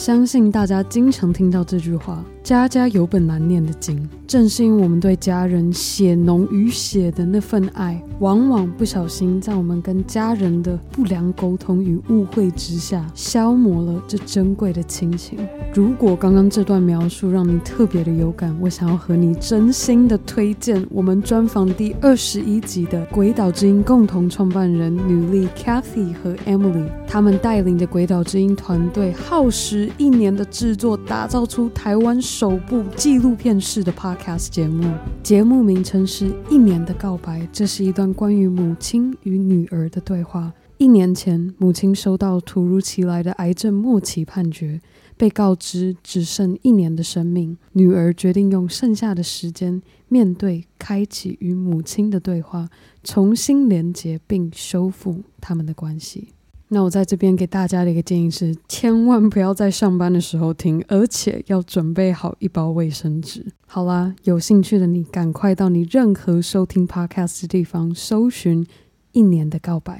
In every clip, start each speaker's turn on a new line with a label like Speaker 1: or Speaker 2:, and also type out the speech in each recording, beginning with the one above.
Speaker 1: 相信大家经常听到这句话：“家家有本难念的经。”正是因为我们对家人血浓于血的那份爱，往往不小心在我们跟家人的不良沟通与误会之下，消磨了这珍贵的亲情。如果刚刚这段描述让你特别的有感，我想要和你真心的推荐我们专访第二十一集的鬼岛之音共同创办人女力 Cathy 和 Emily，他们带领着鬼岛之音团队，耗时一年的制作，打造出台湾首部纪录片式的 Podcast 节目。节目名称是《一年的告白》，这是一段关于母亲与女儿的对话。一年前，母亲收到突如其来的癌症末期判决，被告知只剩一年的生命。女儿决定用剩下的时间，面对、开启与母亲的对话，重新连接并修复他们的关系。那我在这边给大家的一个建议是，千万不要在上班的时候听，而且要准备好一包卫生纸。好啦，有兴趣的你赶快到你任何收听 Podcast 的地方搜寻《一年的告白》。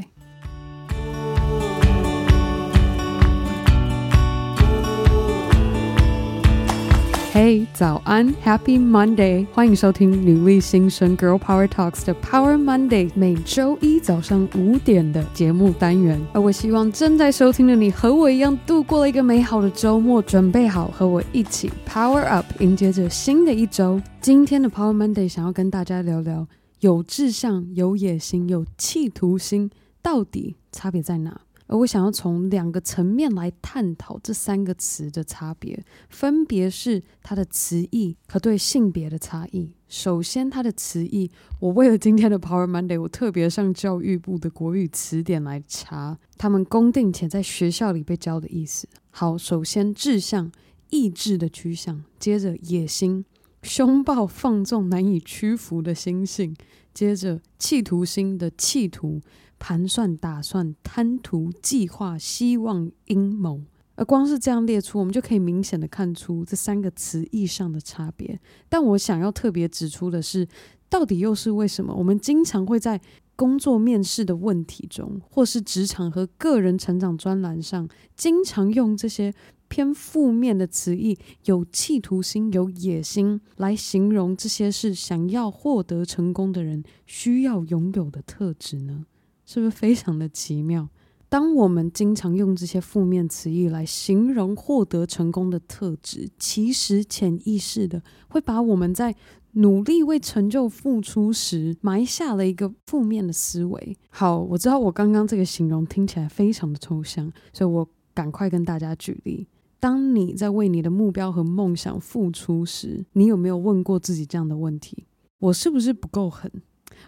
Speaker 1: 嘿，早安，Happy Monday！欢迎收听女力新生 Girl Power Talks 的 Power Monday，每周一早上五点的节目单元。而我希望正在收听的你和我一样度过了一个美好的周末，准备好和我一起 Power Up，迎接着新的一周。今天的 Power Monday 想要跟大家聊聊，有志向、有野心、有企图心，到底差别在哪？而我想要从两个层面来探讨这三个词的差别，分别是它的词义和对性别的差异。首先，它的词义，我为了今天的 Power Monday，我特别上教育部的国语词典来查他们公定且在学校里被教的意思。好，首先志向，意志的趋向；接着野心，凶暴放纵难以屈服的心性；接着企图心的企图。盘算、打算、贪图、计划、希望、阴谋，而光是这样列出，我们就可以明显的看出这三个词义上的差别。但我想要特别指出的是，到底又是为什么？我们经常会在工作面试的问题中，或是职场和个人成长专栏上，经常用这些偏负面的词义，有企图心、有野心，来形容这些是想要获得成功的人需要拥有的特质呢？是不是非常的奇妙？当我们经常用这些负面词义来形容获得成功的特质，其实潜意识的会把我们在努力为成就付出时埋下了一个负面的思维。好，我知道我刚刚这个形容听起来非常的抽象，所以我赶快跟大家举例。当你在为你的目标和梦想付出时，你有没有问过自己这样的问题：我是不是不够狠？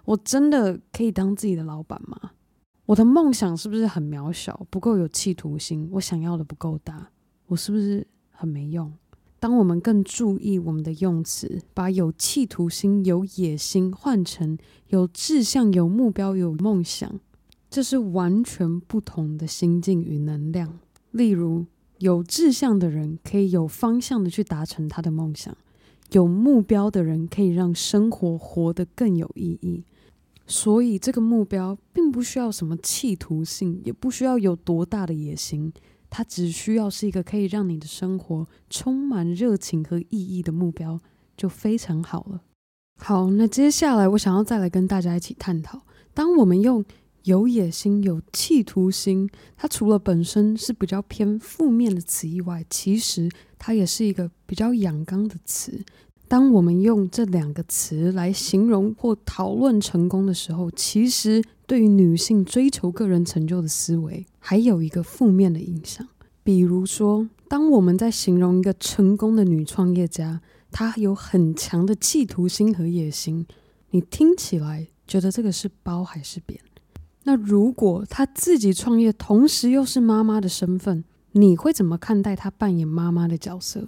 Speaker 1: 我真的可以当自己的老板吗？我的梦想是不是很渺小，不够有企图心？我想要的不够大，我是不是很没用？当我们更注意我们的用词，把有企图心、有野心换成有志向、有目标、有梦想，这是完全不同的心境与能量。例如，有志向的人可以有方向的去达成他的梦想。有目标的人可以让生活活得更有意义，所以这个目标并不需要什么企图性，也不需要有多大的野心，它只需要是一个可以让你的生活充满热情和意义的目标，就非常好了。好，那接下来我想要再来跟大家一起探讨，当我们用有野心、有企图心，它除了本身是比较偏负面的词以外，其实它也是一个比较阳刚的词。当我们用这两个词来形容或讨论成功的时候，其实对于女性追求个人成就的思维，还有一个负面的影响。比如说，当我们在形容一个成功的女创业家，她有很强的企图心和野心，你听起来觉得这个是褒还是贬？那如果她自己创业，同时又是妈妈的身份，你会怎么看待她扮演妈妈的角色？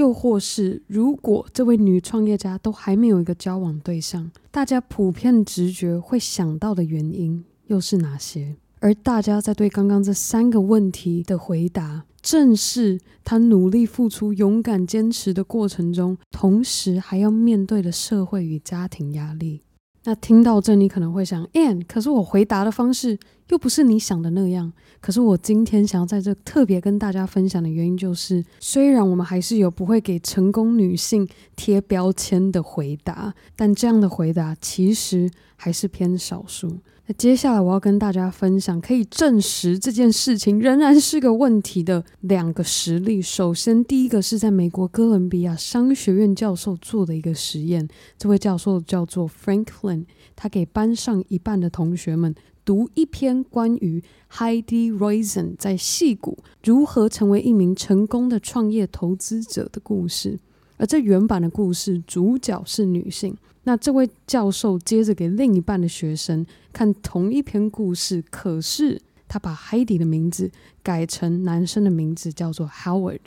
Speaker 1: 又或是，如果这位女创业家都还没有一个交往对象，大家普遍直觉会想到的原因又是哪些？而大家在对刚刚这三个问题的回答，正是她努力付出、勇敢坚持的过程中，同时还要面对的社会与家庭压力。那听到这，你可能会想，Ann，可是我回答的方式又不是你想的那样。可是我今天想要在这特别跟大家分享的原因，就是虽然我们还是有不会给成功女性贴标签的回答，但这样的回答其实还是偏少数。那接下来我要跟大家分享可以证实这件事情仍然是个问题的两个实例。首先，第一个是在美国哥伦比亚商学院教授做的一个实验，这位教授叫做 Franklin，他给班上一半的同学们。读一篇关于 Heidi Rosen 在戏谷如何成为一名成功的创业投资者的故事，而这原版的故事主角是女性。那这位教授接着给另一半的学生看同一篇故事，可是他把 Heidi 的名字改成男生的名字，叫做 Howard。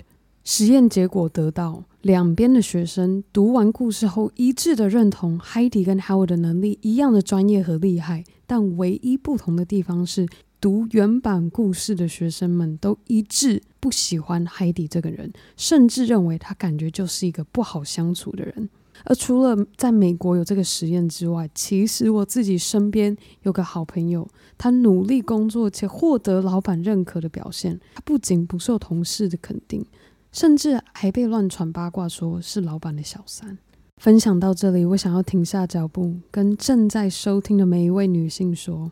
Speaker 1: 实验结果得到，两边的学生读完故事后一致的认同 Heidi 跟 Howard 的能力一样的专业和厉害。但唯一不同的地方是，读原版故事的学生们都一致不喜欢海底这个人，甚至认为他感觉就是一个不好相处的人。而除了在美国有这个实验之外，其实我自己身边有个好朋友，他努力工作且获得老板认可的表现，他不仅不受同事的肯定，甚至还被乱传八卦说是老板的小三。分享到这里，我想要停下脚步，跟正在收听的每一位女性说：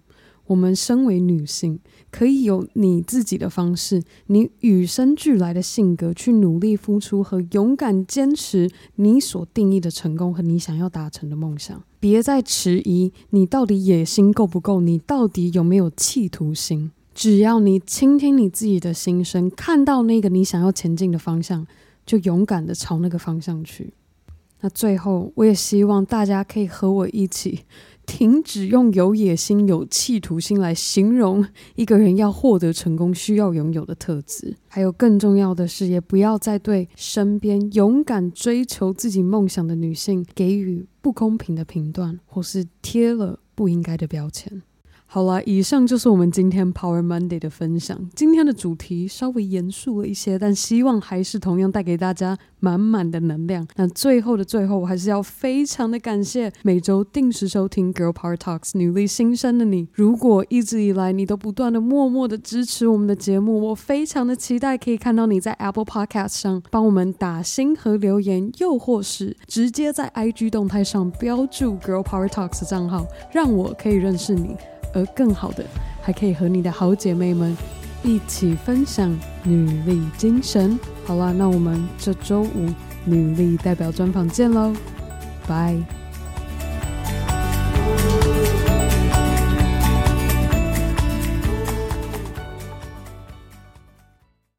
Speaker 1: 我们身为女性，可以有你自己的方式，你与生俱来的性格，去努力付出和勇敢坚持你所定义的成功和你想要达成的梦想。别再迟疑，你到底野心够不够？你到底有没有企图心？只要你倾听你自己的心声，看到那个你想要前进的方向，就勇敢地朝那个方向去。那最后，我也希望大家可以和我一起停止用有野心、有企图心来形容一个人要获得成功需要拥有的特质。还有更重要的是，也不要再对身边勇敢追求自己梦想的女性给予不公平的评断，或是贴了不应该的标签。好了，以上就是我们今天 Power Monday 的分享。今天的主题稍微严肃了一些，但希望还是同样带给大家满满的能量。那最后的最后，我还是要非常的感谢每周定时收听 Girl Power Talks 女力新生的你。如果一直以来你都不断的默默的支持我们的节目，我非常的期待可以看到你在 Apple Podcast 上帮我们打星和留言，又或是直接在 IG 动态上标注 Girl Power Talks 账号，让我可以认识你。而更好的，还可以和你的好姐妹们一起分享女力精神。好啦，那我们这周五女力代表专访见喽，拜。